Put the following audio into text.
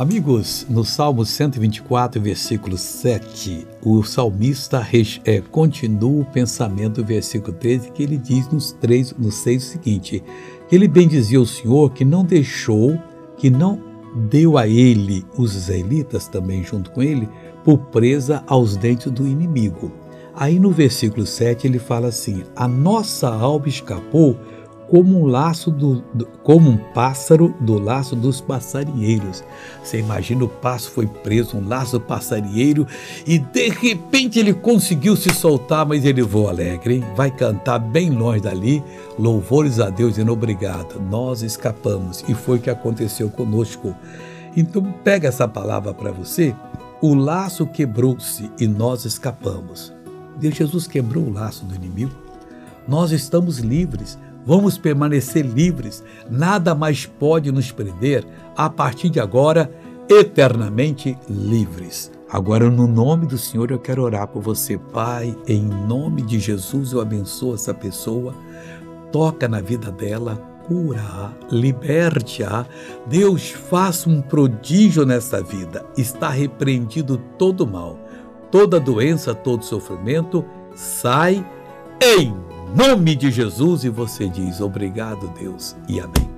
Amigos, no Salmo 124, versículo 7, o salmista é, continua o pensamento do versículo 13, que ele diz nos, três, nos seis o seguinte: ele bendizia o Senhor que não deixou, que não deu a ele, os israelitas também junto com ele, por presa aos dentes do inimigo. Aí no versículo 7 ele fala assim: A nossa alma escapou como um laço do, do, como um pássaro do laço dos passarinheiros. Você imagina o pássaro foi preso, um laço passarinheiro, e de repente ele conseguiu se soltar, mas ele voa alegre, hein? vai cantar bem longe dali, louvores a Deus dizendo obrigado, nós escapamos, e foi o que aconteceu conosco. Então pega essa palavra para você, o laço quebrou-se e nós escapamos. Deus Jesus quebrou o laço do inimigo. Nós estamos livres Vamos permanecer livres, nada mais pode nos prender, a partir de agora, eternamente livres. Agora, no nome do Senhor, eu quero orar por você, Pai. Em nome de Jesus, eu abençoo essa pessoa. Toca na vida dela, cura-a, liberte-a. Deus, faça um prodígio nessa vida. Está repreendido todo mal, toda doença, todo sofrimento. Sai em nome de Jesus e você diz obrigado, Deus, e amém.